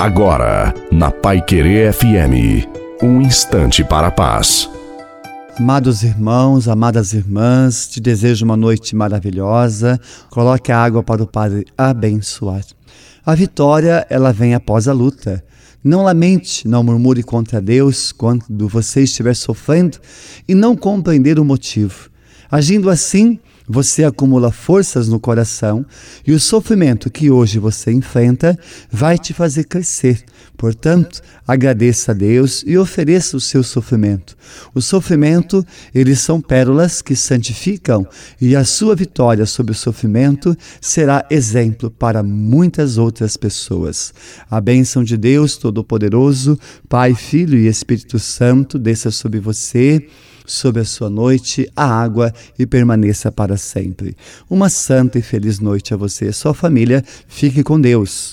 Agora, na Pai Querer FM, um instante para a paz. Amados irmãos, amadas irmãs, te desejo uma noite maravilhosa. Coloque a água para o Padre abençoar. A vitória, ela vem após a luta. Não lamente, não murmure contra Deus quando você estiver sofrendo e não compreender o motivo. Agindo assim, você acumula forças no coração e o sofrimento que hoje você enfrenta vai te fazer crescer. Portanto, agradeça a Deus e ofereça o seu sofrimento. O sofrimento, eles são pérolas que santificam e a sua vitória sobre o sofrimento será exemplo para muitas outras pessoas. A bênção de Deus Todo-Poderoso, Pai, Filho e Espírito Santo desça sobre você sobre a sua noite a água e permaneça para sempre. Uma santa e feliz noite a você e a sua família. Fique com Deus.